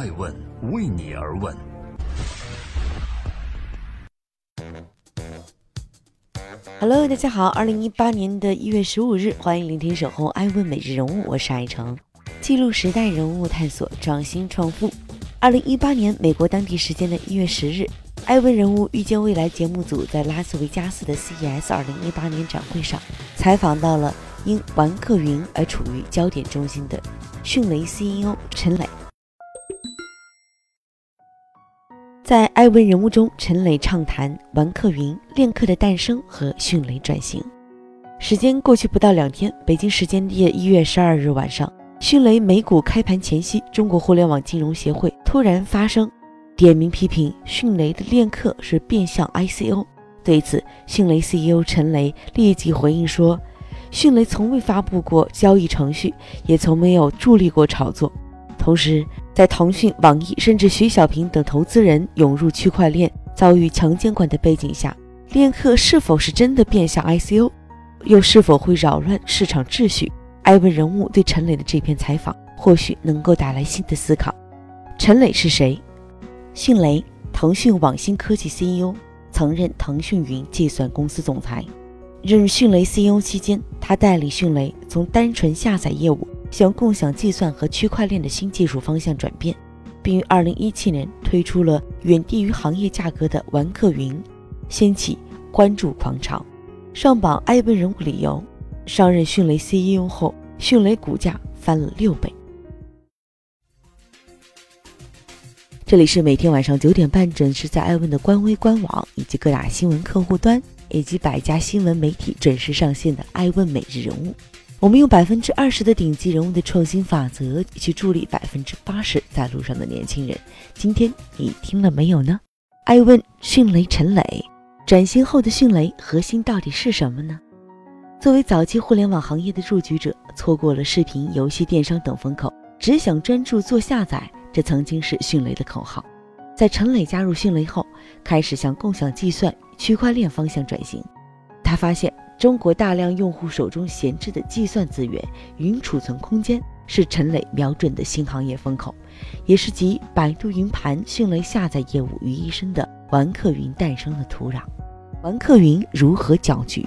爱问为你而问。Hello，大家好，二零一八年的一月十五日，欢迎聆听守候爱问每日人物，我是爱成，记录时代人物，探索创新创富。二零一八年美国当地时间的一月十日，爱问人物遇见未来节目组在拉斯维加斯的 CES 二零一八年展会上采访到了。因玩客云而处于焦点中心的迅雷 CEO 陈磊，在艾问人物中，陈磊畅谈玩客云、链客的诞生和迅雷转型。时间过去不到两天，北京时间的一月十二日晚上，迅雷美股开盘前夕，中国互联网金融协会突然发声，点名批评迅雷的链客是变相 ICO。对此，迅雷 CEO 陈雷立即回应说。迅雷从未发布过交易程序，也从没有助力过炒作。同时，在腾讯、网易甚至徐小平等投资人涌入区块链、遭遇强监管的背景下，链客是否是真的变相 ICO，又是否会扰乱市场秩序？艾文人物对陈磊的这篇采访，或许能够带来新的思考。陈磊是谁？迅雷，腾讯网新科技 CEO，曾任腾讯云计算公司总裁。任迅雷 CEO 期间，他带领迅雷从单纯下载业务向共享计算和区块链的新技术方向转变，并于2017年推出了远低于行业价格的玩客云，掀起关注狂潮，上榜艾问人物理由。上任迅雷 CEO 后，迅雷股价翻了六倍。这里是每天晚上九点半准时在艾问的官微官网以及各大新闻客户端。以及百家新闻媒体准时上线的《艾问每日人物》，我们用百分之二十的顶级人物的创新法则去助力百分之八十在路上的年轻人。今天你听了没有呢？爱问迅雷陈磊转型后的迅雷核心到底是什么呢？作为早期互联网行业的入局者，错过了视频、游戏、电商等风口，只想专注做下载，这曾经是迅雷的口号。在陈磊加入迅雷后，开始向共享计算。区块链方向转型，他发现中国大量用户手中闲置的计算资源、云储存空间是陈磊瞄准的新行业风口，也是集百度云盘、迅雷下载业务于一身的玩客云诞生的土壤。玩客云如何搅局？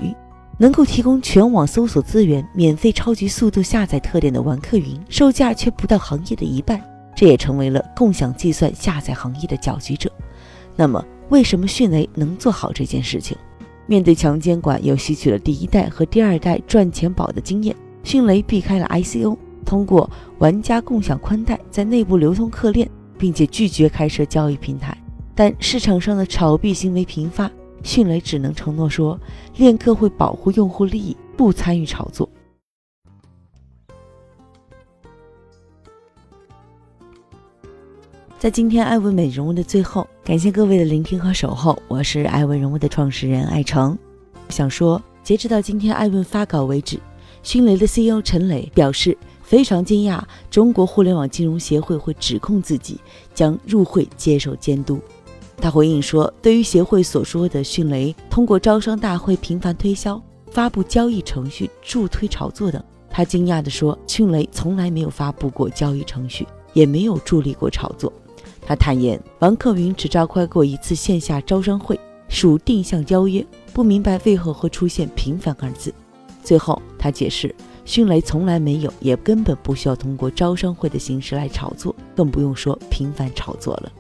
能够提供全网搜索资源、免费超级速度下载特点的玩客云，售价却不到行业的一半，这也成为了共享计算下载行业的搅局者。那么？为什么迅雷能做好这件事情？面对强监管，又吸取了第一代和第二代赚钱宝的经验，迅雷避开了 ICO，通过玩家共享宽带在内部流通客链，并且拒绝开设交易平台。但市场上的炒币行为频发，迅雷只能承诺说，链客会保护用户利益，不参与炒作。在今天爱问美人物的最后，感谢各位的聆听和守候。我是爱问人物的创始人艾诚。想说，截止到今天爱问发稿为止，迅雷的 CEO 陈磊表示非常惊讶，中国互联网金融协会会指控自己将入会接受监督。他回应说，对于协会所说的迅雷通过招商大会频繁推销、发布交易程序助推炒作等，他惊讶地说，迅雷从来没有发布过交易程序，也没有助力过炒作。他坦言，王克云只召开过一次线下招商会，属定向邀约，不明白为何会出现“频繁”二字。最后，他解释，迅雷从来没有，也根本不需要通过招商会的形式来炒作，更不用说频繁炒作了。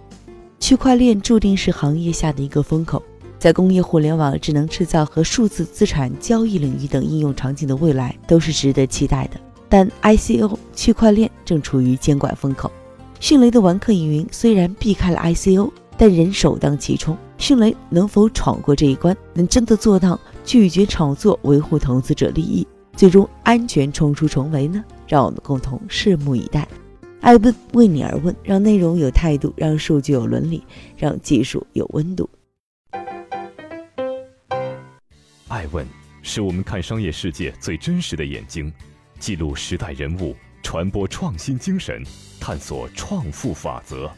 区块链注定是行业下的一个风口，在工业互联网、智能制造和数字资产交易领域等应用场景的未来都是值得期待的。但 ICO 区块链正处于监管风口。迅雷的玩客影云虽然避开了 ICO，但仍首当其冲。迅雷能否闯过这一关，能真的做到拒绝炒作、维护投资者利益，最终安全冲出重围呢？让我们共同拭目以待。爱问为你而问，让内容有态度，让数据有伦理，让技术有温度。爱问是我们看商业世界最真实的眼睛，记录时代人物。传播创新精神，探索创富法则。